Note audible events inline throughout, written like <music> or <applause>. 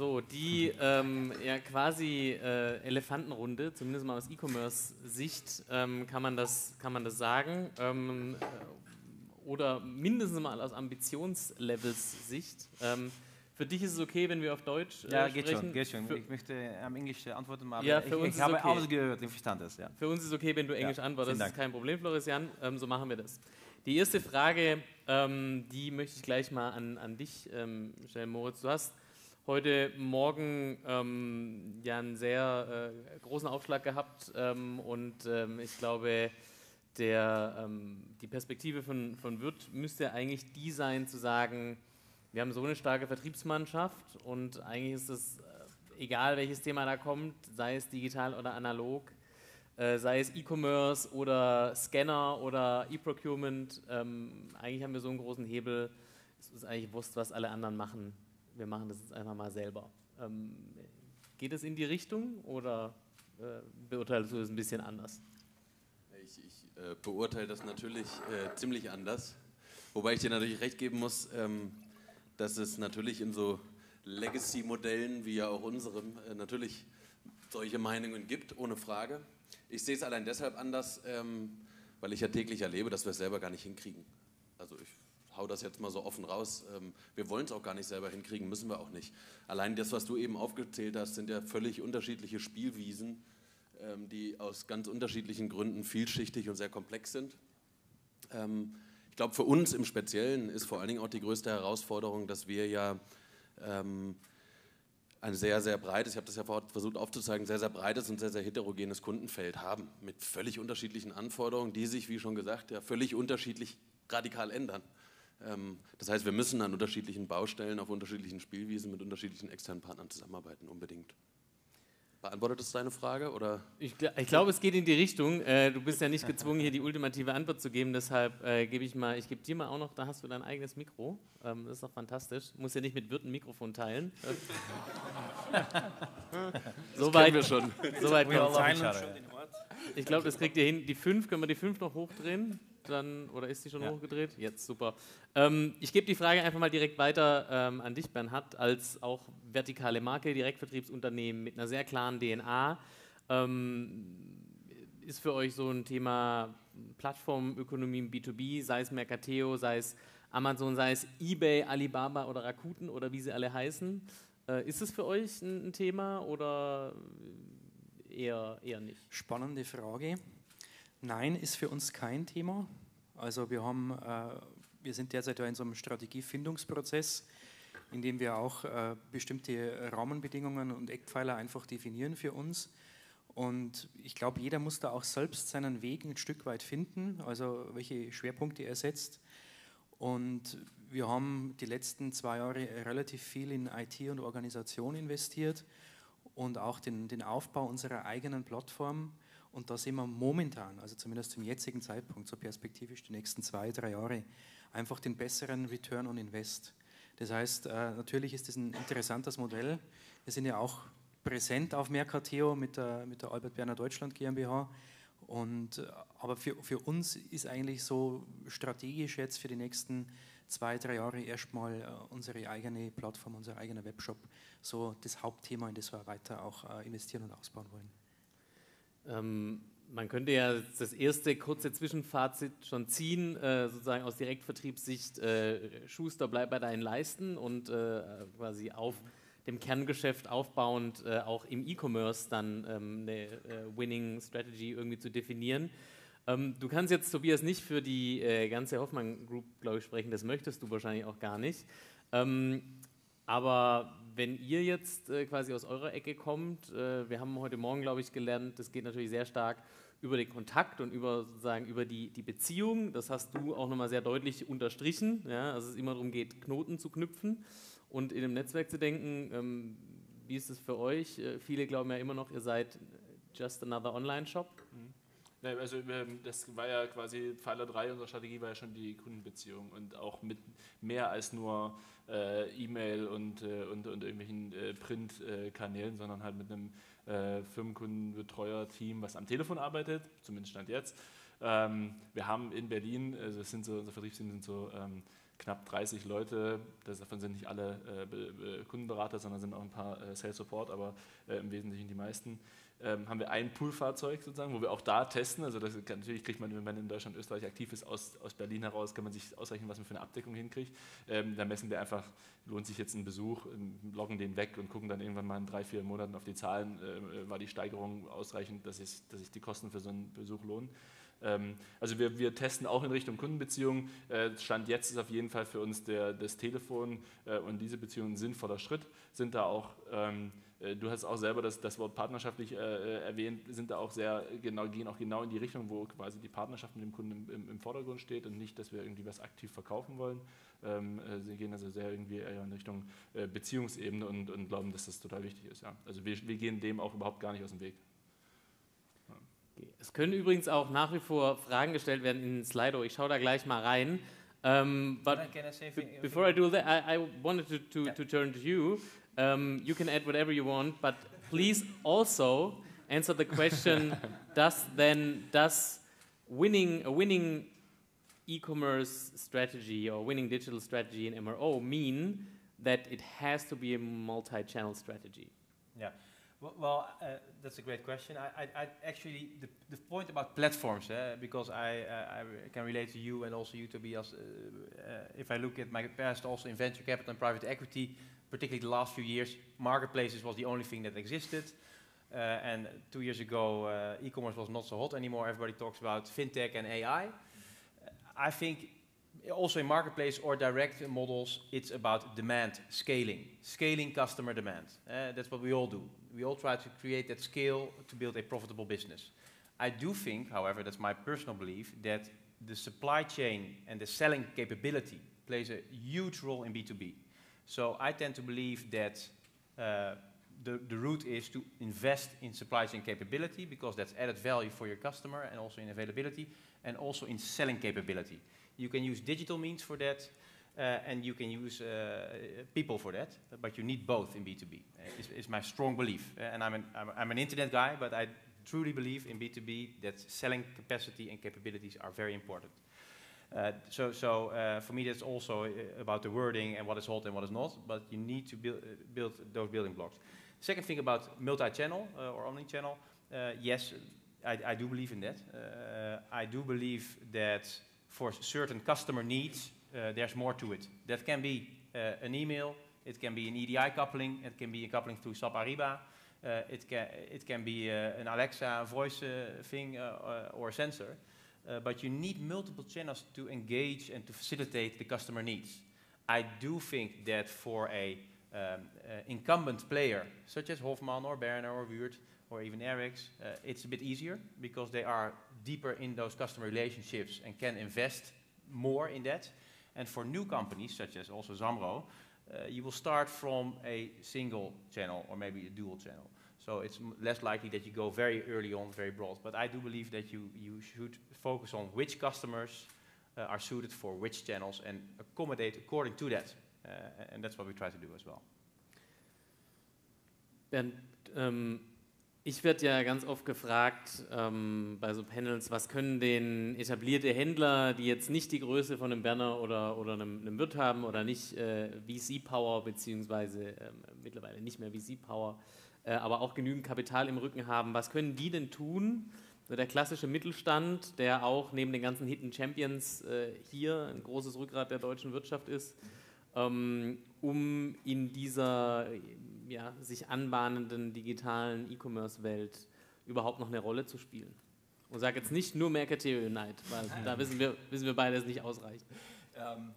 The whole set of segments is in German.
So, die ähm, ja, quasi äh, Elefantenrunde, zumindest mal aus E-Commerce-Sicht, ähm, kann, man das, kann man das sagen. Ähm, äh, oder mindestens mal aus Ambitionslevels-Sicht. Ähm, für dich ist es okay, wenn wir auf Deutsch äh, ja, geht sprechen? Schon, geht schon. Für ich möchte am Englisch antworten, aber ja, für ich, ich habe okay. alles gehört, ich verstand das. Ja. Für uns ist es okay, wenn du Englisch ja, antwortest, das ist kein Problem, Florian. Ähm, so machen wir das. Die erste Frage, ähm, die möchte ich gleich mal an, an dich ähm, stellen, Moritz. Du hast heute Morgen ähm, ja einen sehr äh, großen Aufschlag gehabt ähm, und ähm, ich glaube, der, ähm, die Perspektive von, von Wirt müsste eigentlich die sein, zu sagen, wir haben so eine starke Vertriebsmannschaft und eigentlich ist es äh, egal, welches Thema da kommt, sei es digital oder analog, äh, sei es E-Commerce oder Scanner oder E-Procurement, ähm, eigentlich haben wir so einen großen Hebel, es ist eigentlich wurscht, was alle anderen machen wir machen das jetzt einfach mal selber. Ähm, geht es in die Richtung oder äh, beurteilst du es ein bisschen anders? Ich, ich äh, beurteile das natürlich äh, ziemlich anders. Wobei ich dir natürlich recht geben muss, ähm, dass es natürlich in so Legacy-Modellen wie ja auch unserem äh, natürlich solche Meinungen gibt, ohne Frage. Ich sehe es allein deshalb anders, ähm, weil ich ja täglich erlebe, dass wir es selber gar nicht hinkriegen. Also ich hau das jetzt mal so offen raus. Ähm, wir wollen es auch gar nicht selber hinkriegen, müssen wir auch nicht. Allein das, was du eben aufgezählt hast, sind ja völlig unterschiedliche Spielwiesen, ähm, die aus ganz unterschiedlichen Gründen vielschichtig und sehr komplex sind. Ähm, ich glaube, für uns im Speziellen ist vor allen Dingen auch die größte Herausforderung, dass wir ja ein sehr, sehr breites, ich habe das ja versucht aufzuzeigen, sehr, sehr breites und sehr, sehr heterogenes Kundenfeld haben mit völlig unterschiedlichen Anforderungen, die sich, wie schon gesagt, ja völlig unterschiedlich radikal ändern. Ähm, das heißt, wir müssen an unterschiedlichen Baustellen, auf unterschiedlichen Spielwiesen mit unterschiedlichen externen Partnern zusammenarbeiten, unbedingt. Beantwortet das deine Frage? Oder? Ich, ich glaube, es geht in die Richtung. Äh, du bist ja nicht gezwungen, hier die ultimative Antwort zu geben. Deshalb äh, gebe ich mal, ich gebe dir mal auch noch, da hast du dein eigenes Mikro. Ähm, das ist doch fantastisch. Du musst ja nicht mit Wirt ein Mikrofon teilen. <laughs> Soweit wir schon. Soweit Ich glaube, das kriegt ihr hin. Die fünf, können wir die fünf noch hochdrehen? Dann, oder ist sie schon ja. hochgedreht? Jetzt, super. Ähm, ich gebe die Frage einfach mal direkt weiter ähm, an dich, Bernhard, als auch vertikale Marke, Direktvertriebsunternehmen mit einer sehr klaren DNA. Ähm, ist für euch so ein Thema Plattformökonomie im B2B, sei es Mercateo, sei es Amazon, sei es eBay, Alibaba oder Rakuten oder wie sie alle heißen. Äh, ist es für euch ein, ein Thema oder eher, eher nicht? Spannende Frage. Nein, ist für uns kein Thema. Also wir haben, äh, wir sind derzeit in so einem Strategiefindungsprozess, in dem wir auch äh, bestimmte Rahmenbedingungen und Eckpfeiler einfach definieren für uns. Und ich glaube, jeder muss da auch selbst seinen Weg ein Stück weit finden, also welche Schwerpunkte er setzt. Und wir haben die letzten zwei Jahre relativ viel in IT und Organisation investiert und auch den, den Aufbau unserer eigenen Plattform und da sehen wir momentan, also zumindest zum jetzigen Zeitpunkt, so perspektivisch die nächsten zwei, drei Jahre, einfach den besseren Return on Invest. Das heißt, äh, natürlich ist das ein interessantes Modell. Wir sind ja auch präsent auf Mercateo mit der, mit der Albert Berner Deutschland GmbH. Und, äh, aber für, für uns ist eigentlich so strategisch jetzt für die nächsten zwei, drei Jahre erstmal äh, unsere eigene Plattform, unser eigener Webshop so das Hauptthema, in das wir weiter auch investieren und ausbauen wollen. Ähm, man könnte ja das erste kurze Zwischenfazit schon ziehen, äh, sozusagen aus Direktvertriebssicht, äh, Schuster, bleib bei deinen Leisten und äh, quasi auf dem Kerngeschäft aufbauend äh, auch im E-Commerce dann ähm, eine äh, Winning Strategy irgendwie zu definieren. Ähm, du kannst jetzt, Tobias, nicht für die äh, ganze Hoffmann Group, glaube ich, sprechen, das möchtest du wahrscheinlich auch gar nicht. Ähm, aber wenn ihr jetzt äh, quasi aus eurer Ecke kommt, äh, wir haben heute Morgen, glaube ich, gelernt, das geht natürlich sehr stark über den Kontakt und über sozusagen über die, die Beziehung. Das hast du auch nochmal sehr deutlich unterstrichen, ja, also es immer darum geht, Knoten zu knüpfen und in einem Netzwerk zu denken. Ähm, wie ist es für euch? Äh, viele glauben ja immer noch, ihr seid just another Online-Shop. Mhm. Nein, also ähm, das war ja quasi Pfeiler 3 unserer Strategie war ja schon die Kundenbeziehung und auch mit mehr als nur äh, E-Mail und, äh, und, und irgendwelchen äh, Printkanälen, sondern halt mit einem äh, Firmenkundenbetreuer-Team, was am Telefon arbeitet, zumindest stand jetzt. Ähm, wir haben in Berlin, also sind so, unser Vertriebsteam sind so ähm, knapp 30 Leute, davon sind nicht alle äh, Kundenberater, sondern sind auch ein paar äh, Sales Support, aber äh, im Wesentlichen die meisten. Ähm, haben wir ein Poolfahrzeug sozusagen, wo wir auch da testen. Also das, natürlich kriegt man, wenn man in Deutschland, Österreich aktiv ist, aus, aus Berlin heraus, kann man sich ausrechnen, was man für eine Abdeckung hinkriegt. Ähm, da messen wir einfach, lohnt sich jetzt ein Besuch, ähm, loggen den weg und gucken dann irgendwann mal in drei, vier Monaten auf die Zahlen, äh, war die Steigerung ausreichend, dass, ich, dass sich die Kosten für so einen Besuch lohnen. Ähm, also wir, wir, testen auch in Richtung Kundenbeziehungen. Äh, Stand jetzt ist auf jeden Fall für uns der, das Telefon äh, und diese Beziehungen ein sinnvoller Schritt. Sind da auch, ähm, du hast auch selber das, das Wort partnerschaftlich erwähnt, sind da auch sehr genau, gehen auch genau in die Richtung, wo quasi die Partnerschaft mit dem Kunden im, im Vordergrund steht und nicht, dass wir irgendwie was aktiv verkaufen wollen. Ähm, sie gehen also sehr irgendwie eher in Richtung Beziehungsebene und, und glauben, dass das total wichtig ist. Ja. Also wir, wir gehen dem auch überhaupt gar nicht aus dem Weg. Es können übrigens auch nach wie vor Fragen gestellt werden in Slido. Ich schaue da gleich mal rein. Um, but before I do that, I, I wanted to, to, yeah. to, turn to you. Um, you can add whatever you want, but please also answer the question: <laughs> Does then does winning a winning e-commerce strategy or winning digital strategy in MRO mean that it has to be a multi-channel strategy? Yeah. Well, uh, that's a great question. I, I, I actually the, the point about platforms, uh, because I, uh, I can relate to you and also you, Tobias. Uh, uh, if I look at my past, also in venture capital and private equity, particularly the last few years, marketplaces was the only thing that existed. Uh, and two years ago, e-commerce was not so hot anymore. Everybody talks about fintech and AI. I think also in marketplace or direct models, it's about demand scaling, scaling customer demand. Uh, that's what we all do. We all try to create that scale to build a profitable business. I do think, however, that's my personal belief, that the supply chain and the selling capability plays a huge role in B2B. So I tend to believe that uh, the, the route is to invest in supply chain capability because that's added value for your customer and also in availability and also in selling capability. You can use digital means for that, uh, and you can use uh, people for that, but you need both in B2B, uh, is, is my strong belief. Uh, and I'm an, I'm, I'm an internet guy, but I truly believe in B2B that selling capacity and capabilities are very important. Uh, so, so uh, for me, that's also uh, about the wording and what is hot and what is not. But you need to build, build those building blocks. Second thing about multi-channel or omni-channel, yes, I, I, do believe in that. I do believe that for certain customer needs, uh, there's more to it. That can be uh, an email, it can be an EDI coupling, it can be a coupling through SAP Ariba, uh, it, can, it can be an Alexa voice thing or a sensor. But you need multiple channels to engage and to facilitate the customer needs. I do think that for a um, uh, incumbent player, such as Hofmann or Berner or Wuert or even Erics, uh, it's a bit easier because they are deeper in those customer relationships and can invest more in that. And for new companies, such as also Zamro, uh, you will start from a single channel or maybe a dual channel. So it's less likely that you go very early on, very broad. But I do believe that you, you should focus on which customers uh, are suited for which channels and accommodate according to that. Uh, and that's what we try to do as well. Bernd, um, Ich werde ja ganz oft gefragt ähm, bei so Panels, was können denn etablierte Händler, die jetzt nicht die Größe von einem Berner oder, oder einem, einem Wirt haben oder nicht äh, VC-Power, beziehungsweise äh, mittlerweile nicht mehr VC-Power, aber auch genügend Kapital im Rücken haben, was können die denn tun? So der klassische Mittelstand, der auch neben den ganzen Hidden Champions äh, hier ein großes Rückgrat der deutschen Wirtschaft ist, ähm, um in dieser ja, sich anbahnenden digitalen E-Commerce-Welt überhaupt noch eine Rolle zu spielen. Und sage jetzt nicht nur Mercateo Unite, weil da wissen wir, wissen wir beide, es nicht ausreicht. Ähm,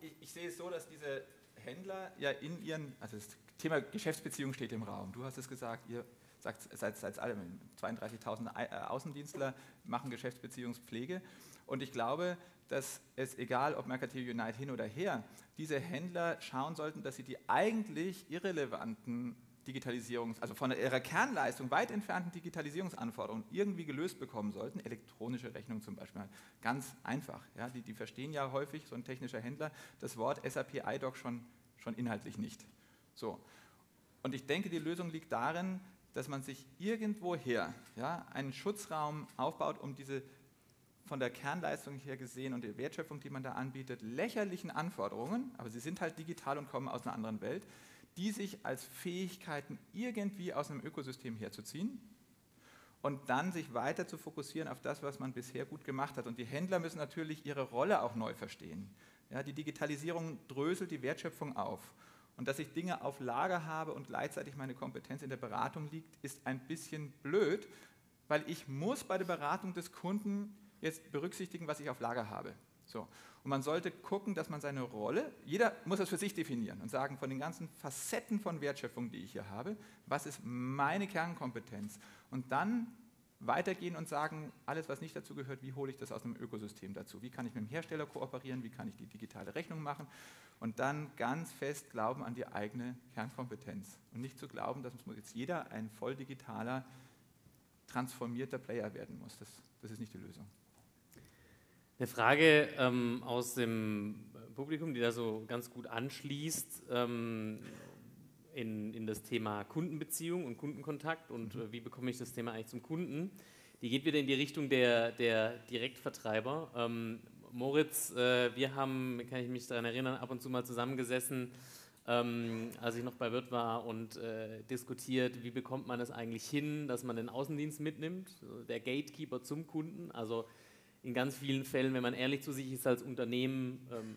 ich, ich, sehe es so, dass diese Händler ja in ihren, also das Thema Geschäftsbeziehung steht im Raum. Du hast es gesagt, ihr sagt, seid, seid alle 32.000 äh, Außendienstler machen Geschäftsbeziehungspflege. Und ich glaube, dass es egal, ob Mercateo Unite hin oder her, diese Händler schauen sollten, dass sie die eigentlich irrelevanten Digitalisierungs-, also von ihrer Kernleistung weit entfernten Digitalisierungsanforderungen irgendwie gelöst bekommen sollten. Elektronische Rechnung zum Beispiel, ganz einfach. Ja, die, die verstehen ja häufig, so ein technischer Händler, das Wort SAP iDoc schon, schon inhaltlich nicht. So. Und ich denke, die Lösung liegt darin, dass man sich irgendwoher ja, einen Schutzraum aufbaut, um diese von der Kernleistung her gesehen und der Wertschöpfung, die man da anbietet, lächerlichen Anforderungen, aber sie sind halt digital und kommen aus einer anderen Welt, die sich als Fähigkeiten irgendwie aus einem Ökosystem herzuziehen und dann sich weiter zu fokussieren auf das, was man bisher gut gemacht hat. Und die Händler müssen natürlich ihre Rolle auch neu verstehen. Ja, die Digitalisierung dröselt die Wertschöpfung auf. Und dass ich Dinge auf Lager habe und gleichzeitig meine Kompetenz in der Beratung liegt, ist ein bisschen blöd, weil ich muss bei der Beratung des Kunden jetzt berücksichtigen, was ich auf Lager habe. So. Und man sollte gucken, dass man seine Rolle, jeder muss das für sich definieren und sagen, von den ganzen Facetten von Wertschöpfung, die ich hier habe, was ist meine Kernkompetenz? Und dann weitergehen und sagen, alles, was nicht dazu gehört, wie hole ich das aus einem Ökosystem dazu? Wie kann ich mit dem Hersteller kooperieren? Wie kann ich die digitale Rechnung machen? Und dann ganz fest glauben an die eigene Kernkompetenz. Und nicht zu glauben, dass jetzt jeder ein voll digitaler, transformierter Player werden muss. Das, das ist nicht die Lösung. Eine Frage ähm, aus dem Publikum, die da so ganz gut anschließt ähm, in, in das Thema Kundenbeziehung und Kundenkontakt und äh, wie bekomme ich das Thema eigentlich zum Kunden. Die geht wieder in die Richtung der, der Direktvertreiber. Ähm, Moritz, äh, wir haben, kann ich mich daran erinnern, ab und zu mal zusammengesessen, ähm, als ich noch bei Wirt war und äh, diskutiert, wie bekommt man es eigentlich hin, dass man den Außendienst mitnimmt, der Gatekeeper zum Kunden. Also in ganz vielen Fällen, wenn man ehrlich zu sich ist als Unternehmen, ähm,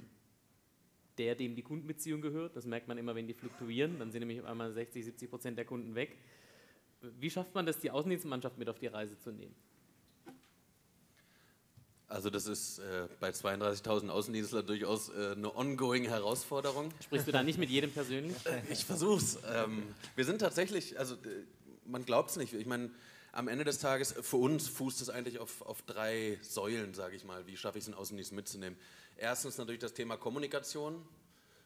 der, dem die Kundenbeziehung gehört. Das merkt man immer, wenn die fluktuieren. Dann sind nämlich auf einmal 60, 70 Prozent der Kunden weg. Wie schafft man das, die Außendienstmannschaft mit auf die Reise zu nehmen? Also das ist äh, bei 32.000 Außendienstler durchaus äh, eine ongoing Herausforderung. Sprichst du da nicht mit jedem persönlich? <laughs> Ich versuch's. Ähm, wir sind tatsächlich, also äh, man glaubt es nicht. Ich meine, am Ende des Tages, für uns fußt es eigentlich auf, auf drei Säulen, sage ich mal. Wie schaffe ich es, einen Außendienst mitzunehmen? Erstens natürlich das Thema Kommunikation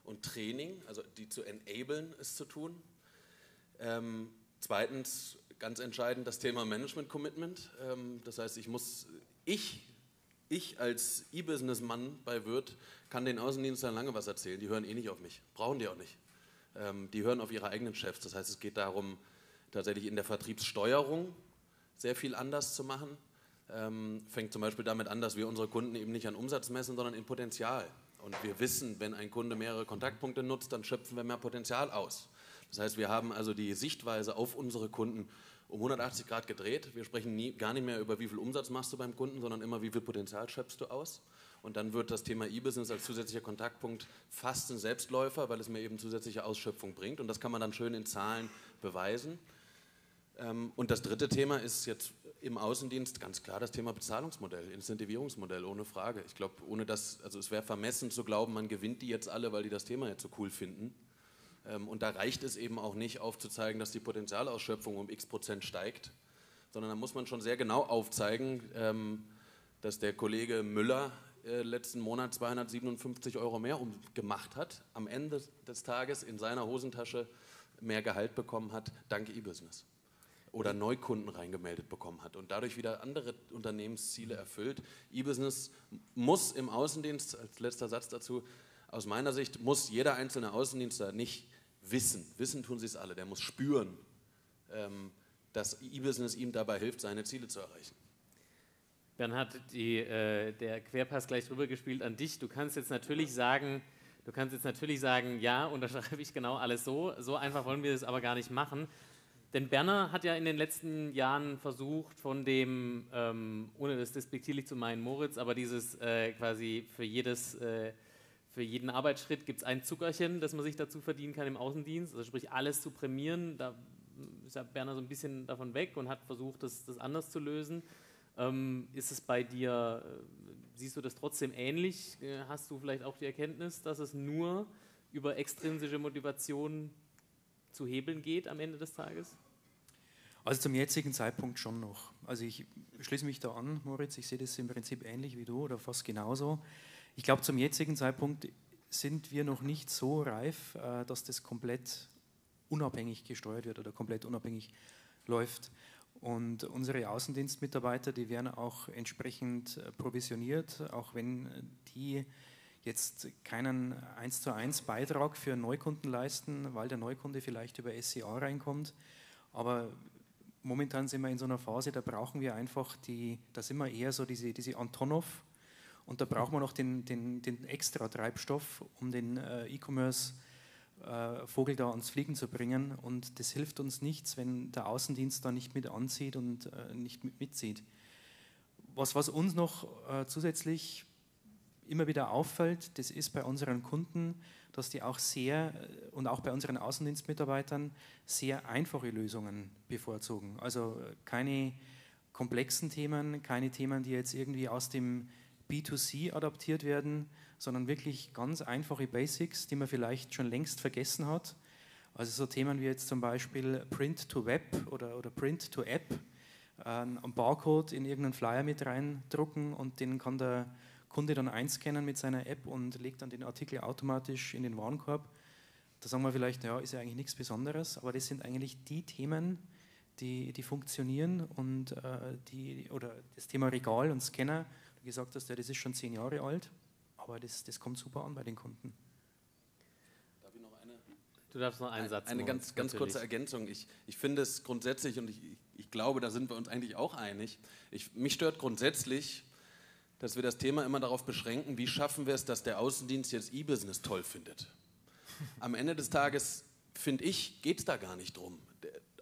und Training, also die zu enablen, es zu tun. Ähm, zweitens, ganz entscheidend, das Thema Management-Commitment. Ähm, das heißt, ich muss, ich, ich als E-Business-Mann bei Wirt kann den Außendienstern lange was erzählen. Die hören eh nicht auf mich. Brauchen die auch nicht. Ähm, die hören auf ihre eigenen Chefs. Das heißt, es geht darum, tatsächlich in der Vertriebssteuerung sehr viel anders zu machen. Ähm, fängt zum Beispiel damit an, dass wir unsere Kunden eben nicht an Umsatz messen, sondern in Potenzial. Und wir wissen, wenn ein Kunde mehrere Kontaktpunkte nutzt, dann schöpfen wir mehr Potenzial aus. Das heißt, wir haben also die Sichtweise auf unsere Kunden um 180 Grad gedreht. Wir sprechen nie, gar nicht mehr über, wie viel Umsatz machst du beim Kunden, sondern immer, wie viel Potenzial schöpfst du aus. Und dann wird das Thema E-Business als zusätzlicher Kontaktpunkt fast ein Selbstläufer, weil es mir eben zusätzliche Ausschöpfung bringt. Und das kann man dann schön in Zahlen beweisen. Ähm, und das dritte Thema ist jetzt im Außendienst ganz klar das Thema Bezahlungsmodell, Incentivierungsmodell, ohne Frage. Ich glaube, ohne das, also es wäre vermessen zu glauben, man gewinnt die jetzt alle, weil die das Thema jetzt so cool finden. Ähm, und da reicht es eben auch nicht aufzuzeigen, dass die Potenzialausschöpfung um x Prozent steigt, sondern da muss man schon sehr genau aufzeigen, ähm, dass der Kollege Müller äh, letzten Monat 257 Euro mehr gemacht hat, am Ende des Tages in seiner Hosentasche mehr Gehalt bekommen hat, dank E-Business oder Neukunden reingemeldet bekommen hat und dadurch wieder andere Unternehmensziele erfüllt. E-Business muss im Außendienst, als letzter Satz dazu, aus meiner Sicht muss jeder einzelne Außendienstler nicht wissen, wissen tun sie es alle, der muss spüren, ähm, dass E-Business ihm dabei hilft, seine Ziele zu erreichen. Bernhard, die, äh, der Querpass gleich rübergespielt an dich. Du kannst jetzt natürlich sagen, du kannst jetzt natürlich sagen, ja, <laughs> unterschreibe ich genau alles so. So einfach wollen wir es aber gar nicht machen. Denn Berner hat ja in den letzten Jahren versucht, von dem, ähm, ohne das despektierlich zu meinen, Moritz, aber dieses äh, quasi für jedes, äh, für jeden Arbeitsschritt gibt es ein Zuckerchen, das man sich dazu verdienen kann im Außendienst, also sprich alles zu prämieren. Da ist ja Berner so ein bisschen davon weg und hat versucht, das, das anders zu lösen. Ähm, ist es bei dir, äh, siehst du das trotzdem ähnlich? Äh, hast du vielleicht auch die Erkenntnis, dass es nur über extrinsische Motivation zu hebeln geht am Ende des Tages? Also zum jetzigen Zeitpunkt schon noch. Also ich schließe mich da an, Moritz, ich sehe das im Prinzip ähnlich wie du oder fast genauso. Ich glaube, zum jetzigen Zeitpunkt sind wir noch nicht so reif, äh, dass das komplett unabhängig gesteuert wird oder komplett unabhängig läuft. Und unsere Außendienstmitarbeiter, die werden auch entsprechend äh, provisioniert, auch wenn die jetzt keinen 1 zu 1 Beitrag für Neukunden leisten, weil der Neukunde vielleicht über SCA reinkommt. Aber momentan sind wir in so einer Phase, da brauchen wir einfach die, da sind wir eher so diese, diese Antonov und da brauchen wir noch den, den, den extra Treibstoff, um den äh, E-Commerce äh, Vogel da ans Fliegen zu bringen und das hilft uns nichts, wenn der Außendienst da nicht mit anzieht und äh, nicht mit mitzieht. Was, was uns noch zusätzlich immer wieder auffällt, das ist bei unseren Kunden, dass die auch sehr äh, und auch bei unseren Außendienstmitarbeitern sehr einfache Lösungen bevorzugen. Also äh, keine komplexen Themen, keine Themen, die jetzt irgendwie aus dem B2C adaptiert werden, sondern wirklich ganz einfache Basics, die man vielleicht schon längst vergessen hat. Also so Themen wie jetzt zum Beispiel Print to Web oder, oder Print to App, äh, einen Barcode in irgendeinen Flyer mit reindrucken und den kann der Kunde dann einscannen mit seiner App und legt dann den Artikel automatisch in den Warenkorb. Da sagen wir vielleicht, ja, ist ja eigentlich nichts Besonderes, aber das sind eigentlich die Themen, die, die funktionieren und äh, die, oder das Thema Regal und Scanner, du gesagt hast, ja, das ist schon zehn Jahre alt, aber das, das kommt super an bei den Kunden. Darf ich noch eine? Du darfst noch einen Satz. Eine Moritz, ganz, ganz natürlich. kurze Ergänzung. Ich, ich finde es grundsätzlich, und ich, ich glaube, da sind wir uns eigentlich auch einig, ich, mich stört grundsätzlich, dass wir das Thema immer darauf beschränken, wie schaffen wir es, dass der Außendienst jetzt E-Business toll findet. <laughs> Am Ende des Tages, finde ich, geht es da gar nicht drum.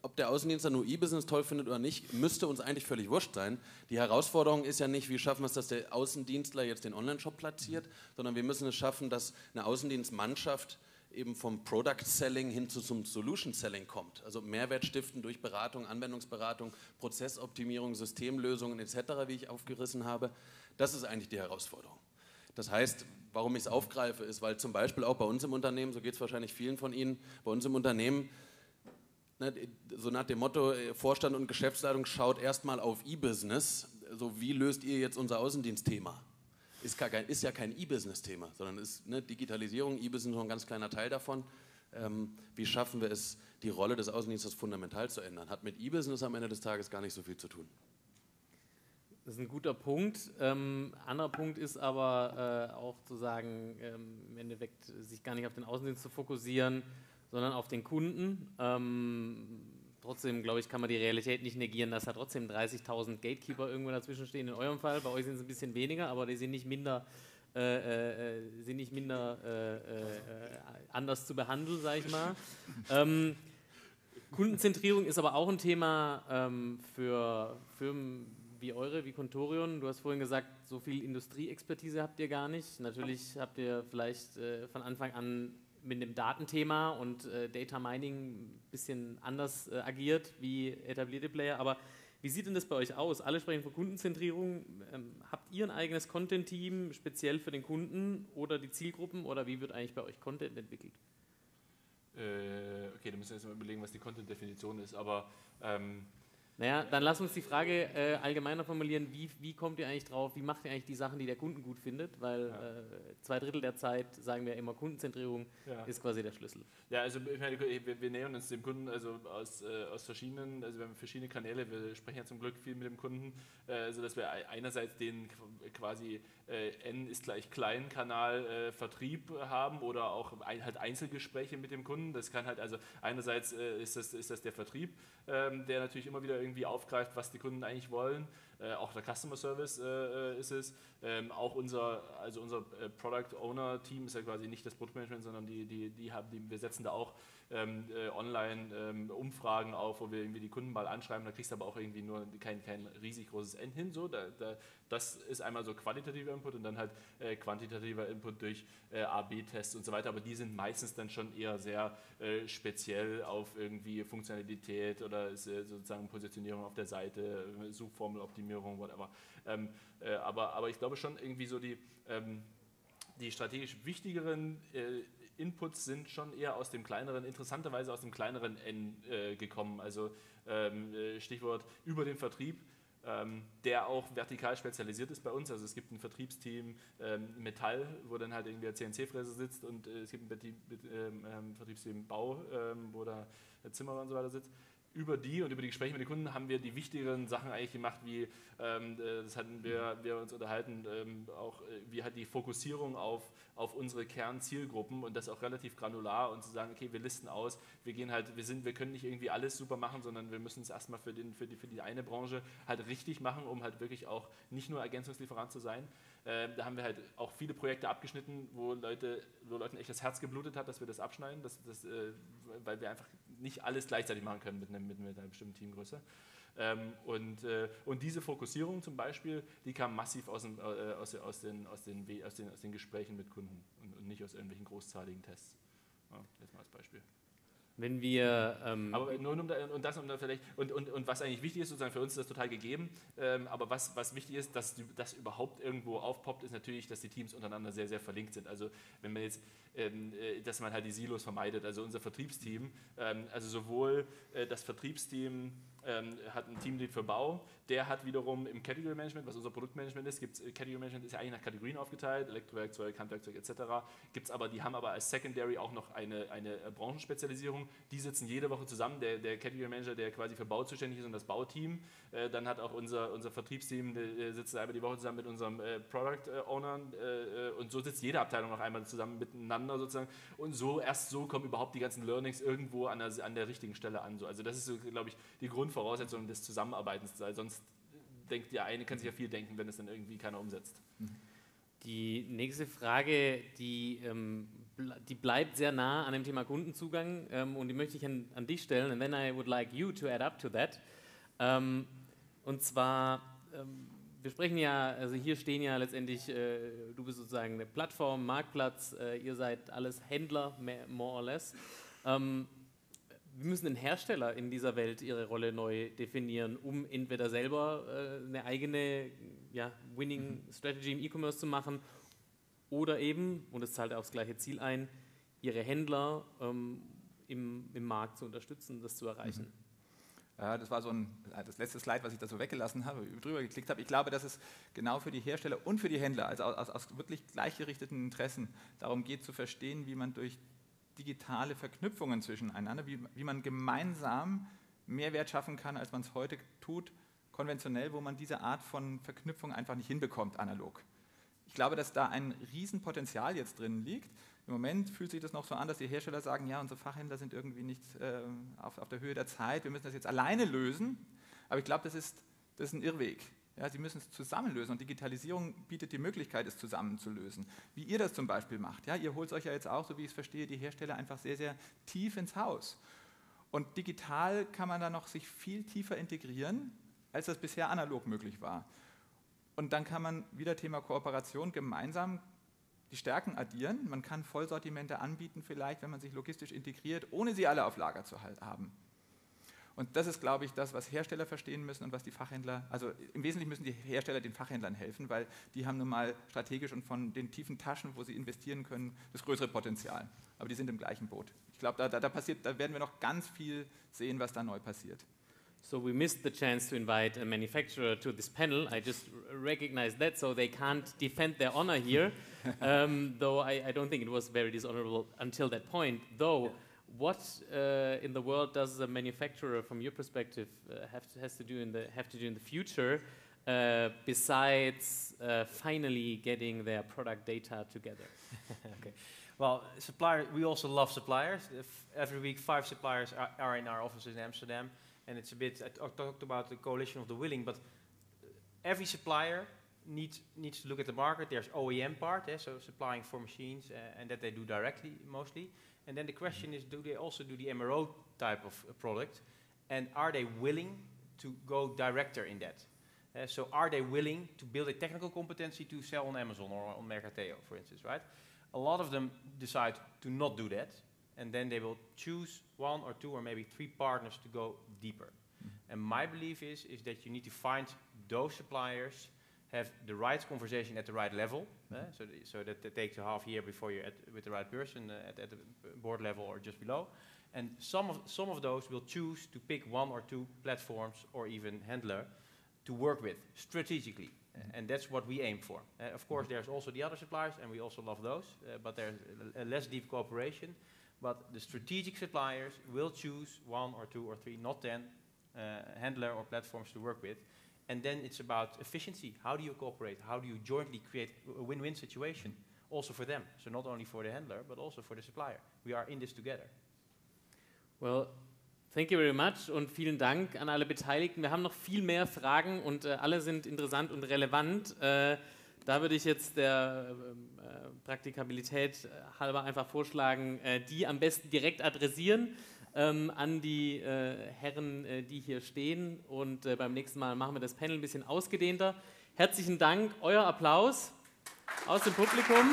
Ob der Außendienst dann nur E-Business toll findet oder nicht, müsste uns eigentlich völlig wurscht sein. Die Herausforderung ist ja nicht, wie schaffen wir es, dass der Außendienstler jetzt den Online-Shop platziert, sondern wir müssen es schaffen, dass eine Außendienstmannschaft eben vom Product Selling hin zu zum Solution Selling kommt. Also Mehrwert stiften durch Beratung, Anwendungsberatung, Prozessoptimierung, Systemlösungen etc., wie ich aufgerissen habe. Das ist eigentlich die Herausforderung. Das heißt, warum ich es aufgreife, ist, weil zum Beispiel auch bei uns im Unternehmen, so geht es wahrscheinlich vielen von Ihnen, bei uns im Unternehmen, ne, so nach dem Motto, äh, Vorstand und Geschäftsleitung schaut erstmal auf E-Business, so wie löst ihr jetzt unser Außendienstthema? Ist, kein, ist ja kein E-Business-Thema, sondern ist ne, Digitalisierung, E-Business nur ein ganz kleiner Teil davon. Ähm, wie schaffen wir es, die Rolle des Außendienstes fundamental zu ändern? Hat mit E-Business am Ende des Tages gar nicht so viel zu tun. Das ist ein guter Punkt. Ähm, anderer Punkt ist aber äh, auch zu sagen, ähm, im Endeffekt sich gar nicht auf den Außendienst zu fokussieren, sondern auf den Kunden. Ähm, trotzdem, glaube ich, kann man die Realität nicht negieren, dass da trotzdem 30.000 Gatekeeper irgendwo dazwischen stehen. In eurem Fall, bei euch sind es ein bisschen weniger, aber die sind nicht minder, äh, äh, sind nicht minder äh, äh, anders zu behandeln, sage ich mal. <laughs> ähm, Kundenzentrierung ist aber auch ein Thema ähm, für Firmen wie eure, wie Contorion. Du hast vorhin gesagt, so viel Industrieexpertise habt ihr gar nicht. Natürlich habt ihr vielleicht äh, von Anfang an mit dem Datenthema und äh, Data Mining ein bisschen anders äh, agiert wie etablierte Player. Aber wie sieht denn das bei euch aus? Alle sprechen von Kundenzentrierung. Ähm, habt ihr ein eigenes Content-Team speziell für den Kunden oder die Zielgruppen oder wie wird eigentlich bei euch Content entwickelt? Äh, okay, da müssen wir jetzt mal überlegen, was die Content-Definition ist, aber ähm, Naja, dann lass uns die Frage äh, allgemeiner formulieren. Wie, wie kommt ihr eigentlich drauf? Wie macht ihr eigentlich die Sachen, die der Kunden gut findet? Weil Ja. äh, zwei Drittel der Zeit sagen wir immer, Kundenzentrierung ja. ist quasi der Schlüssel. Ja, also ich meine, wir, wir nähern uns dem Kunden also aus, äh, aus verschiedenen, also wir haben verschiedene Kanäle, wir sprechen ja zum Glück viel mit dem Kunden, äh, sodass wir ei- einerseits den qu- quasi N ist gleich Klein-Kanal äh, Vertrieb haben oder auch ein, halt Einzelgespräche mit dem Kunden. Das kann halt also einerseits äh, ist, das, ist das der Vertrieb, ähm, der natürlich immer wieder irgendwie aufgreift, was die Kunden eigentlich wollen. Äh, auch der Customer Service äh, äh, ist es. Ähm, auch unser, also unser äh, Product Owner Team ist ja quasi nicht das Produktmanagement, sondern die, die, die haben, die, wir setzen da auch ähm, äh, online ähm, Umfragen auf, wo wir irgendwie die Kunden mal anschreiben, da kriegst du aber auch irgendwie nur kein, kein riesig großes N hin. So. Da, da, das ist einmal so qualitativer Input und dann halt quantitativer Input durch A-B-Tests und so weiter, aber die sind meistens dann schon eher sehr speziell auf irgendwie Funktionalität oder sozusagen Positionierung auf der Seite, äh, Suchformeloptimierung, whatever. Ähm, äh, aber, aber ich glaube schon irgendwie so die, ähm, die strategisch wichtigeren äh, Inputs sind schon eher aus dem kleineren, interessanterweise aus dem kleineren N äh, gekommen. Also ähm, äh, Stichwort über den Vertrieb, ähm, der auch vertikal spezialisiert ist bei uns. Also es gibt ein Vertriebsteam ähm, Metall, wo dann halt irgendwie der CNC-Fräser sitzt und äh, es gibt ein Betrieb, ähm, ähm, Vertriebsteam Bau, ähm, wo da der Zimmerer und so weiter sitzt. Über die und über die Gespräche mit den Kunden haben wir die wichtigeren Sachen eigentlich gemacht, wie, ähm, äh, das hatten wir, wir uns unterhalten, ähm, auch äh, wie halt die Fokussierung auf, auf unsere Kernzielgruppen und das auch relativ granular und zu sagen, okay, wir listen aus, wir gehen halt, wir sind, wir können nicht irgendwie alles super machen, sondern wir müssen es erstmal für, den, für, die, für die eine Branche halt richtig machen, um halt wirklich auch nicht nur Ergänzungslieferant zu sein. Äh, da haben wir halt auch viele Projekte abgeschnitten, wo Leute, wo Leuten echt das Herz geblutet hat, dass wir das abschneiden, das, das, äh, weil wir einfach nicht alles gleichzeitig machen können mit, einem, mit einer bestimmten Teamgröße. Ähm, und, äh, und diese Fokussierung zum Beispiel, die kam massiv aus, dem, äh, aus, aus, den, aus, den, aus, den, aus den Gesprächen mit Kunden und, und nicht aus irgendwelchen großzahligen Tests. Ja, jetzt mal als Beispiel. Wenn wir. Ähm aber nur um, und das um da vielleicht und, und, und was eigentlich wichtig ist, sozusagen für uns ist das total gegeben. Ähm, aber was, was wichtig ist, dass das überhaupt irgendwo aufpoppt, ist natürlich, dass die Teams untereinander sehr, sehr verlinkt sind. Also wenn man jetzt, ähm, äh, dass man halt die Silos vermeidet. Also unser Vertriebsteam, ähm, also sowohl äh, das Vertriebsteam ähm, hat ein Teamlead für Bau, der hat wiederum im Category Management, was unser Produktmanagement ist, gibt's, äh, Category Management ist ja eigentlich nach Kategorien aufgeteilt, Elektrowerkzeug, Handwerkzeug etc. Gibt's aber, die haben aber als Secondary auch noch eine, eine äh, Branchenspezialisierung. Die sitzen jede Woche zusammen, der, der Category Manager, der quasi für Bau zuständig ist und das Bauteam. Äh, dann hat auch unser, unser Vertriebsteam, der sitzt einmal die Woche zusammen mit unserem äh, Product äh, Owner äh, und so sitzt jede Abteilung noch einmal zusammen miteinander sozusagen. Und so, erst so kommen überhaupt die ganzen Learnings irgendwo an der, an der richtigen Stelle an. So. Also das ist, so, glaube ich, die Grundvoraussetzung des Zusammenarbeitens, weil sonst denkt der eine, kann sich ja viel denken, wenn es dann irgendwie keiner umsetzt. Die nächste Frage, die, ähm, die bleibt sehr nah an dem Thema Kundenzugang ähm, und die möchte ich an, an, dich stellen. And then I would like you to add up to that. Ähm, und zwar, ähm, wir sprechen ja, also hier stehen ja letztendlich, äh, du bist sozusagen eine Plattform, Marktplatz, äh, ihr seid alles Händler, more or less. Müssen denn Hersteller in dieser Welt ihre Rolle neu definieren, um entweder selber äh, eine eigene ja, Winning Strategy im E-Commerce zu machen oder eben, und es zahlt aufs gleiche Ziel ein, ihre Händler ähm, im, im Markt zu unterstützen, das zu erreichen? Mhm. Das war so ein, das letzte Slide, was ich da so weggelassen habe, drüber geklickt habe. Ich glaube, dass es genau für die Hersteller und für die Händler, also aus, aus wirklich gleichgerichteten Interessen, darum geht zu verstehen, wie man durch digitale Verknüpfungen zwischeneinander, wie, wie man gemeinsam mehr Wert schaffen kann, als man es heute tut, konventionell, wo man diese Art von Verknüpfung einfach nicht hinbekommt, analog. Ich glaube, dass da ein Riesenpotenzial jetzt drin liegt. Im Moment fühlt sich das noch so an, dass die Hersteller sagen, ja, unsere Fachhändler sind irgendwie nicht äh, auf, auf, der Höhe der Zeit, wir müssen das jetzt alleine lösen. Aber ich glaube, das ist, das ist ein Irrweg. Ja, sie müssen es zusammen lösen und Digitalisierung bietet die Möglichkeit, es zusammen zu lösen. Wie ihr das zum Beispiel macht. Ja, ihr holt euch ja jetzt auch, so wie ich es verstehe, die Hersteller einfach sehr, sehr tief ins Haus. Und digital kann man da noch sich viel tiefer integrieren, als das bisher analog möglich war. Und dann kann man wieder Thema Kooperation gemeinsam die Stärken addieren. Man kann Vollsortimente anbieten, vielleicht, wenn man sich logistisch integriert, ohne sie alle auf Lager zu haben. Und das ist, glaube ich, das, was Hersteller verstehen müssen und was die Fachhändler, also im Wesentlichen müssen die Hersteller den Fachhändlern helfen, weil die haben nun mal strategisch und von den tiefen Taschen, wo sie investieren können, das größere Potenzial. Aber die sind im gleichen Boot. Ich glaube, da, da, da, passiert, da werden wir noch ganz viel sehen, was da neu passiert. So we missed the chance to invite a manufacturer to this panel. I just recognized that, so they can't defend their honor here. <laughs> um, though I, I, don't think it was very dishonorable until that point. Though. Yeah. What uh, in the world does the manufacturer, from your perspective, uh, have to, has to do in the have to do in the future, uh, besides uh, finally getting their product data together? <laughs> okay. Well, supplier, we also love suppliers. If every week, five suppliers are, are, in our office in Amsterdam, and it's a bit. I talked about the coalition of the willing, but every supplier needs needs to look at the market. There's OEM part, eh, so supplying for machines, uh, and that they do directly mostly. And then the question is, do they also do the MRO type of uh, product? And are they willing to go director in that? Uh, so are they willing to build a technical competency to sell on Amazon or on Mercateo, for instance, right? A lot of them decide to not do that, and then they will choose one or two or maybe three partners to go deeper. Mm -hmm. And my belief is, is that you need to find those suppliers have the right conversation at the right level, mm -hmm. uh, so, the, so that it takes a half year before you're at, with the right person uh, at, at the board level or just below. And some of, some of those will choose to pick one or two platforms or even handler to work with strategically. Mm -hmm. And that's what we aim for. Uh, of course, there's also the other suppliers, and we also love those, uh, but there's a, a less deep cooperation. but the strategic suppliers will choose one or two or three, not 10, uh, handler or platforms to work with. And then it's about efficiency. How do you cooperate? How do you jointly create a win-win situation? Also for them. So not only for the handler, but also for the supplier. We are in this together. Well, thank you very much und vielen Dank an alle Beteiligten. Wir haben noch viel mehr Fragen und äh, alle sind interessant und relevant. Äh, da würde ich jetzt der ähm, äh, Praktikabilität halber einfach vorschlagen, äh, die am besten direkt adressieren ähm, an die äh, Herren, äh, die hier stehen. Und beim nächsten Mal machen wir das Panel ein bisschen ausgedehnter. Herzlichen Dank, euer Applaus aus dem Publikum.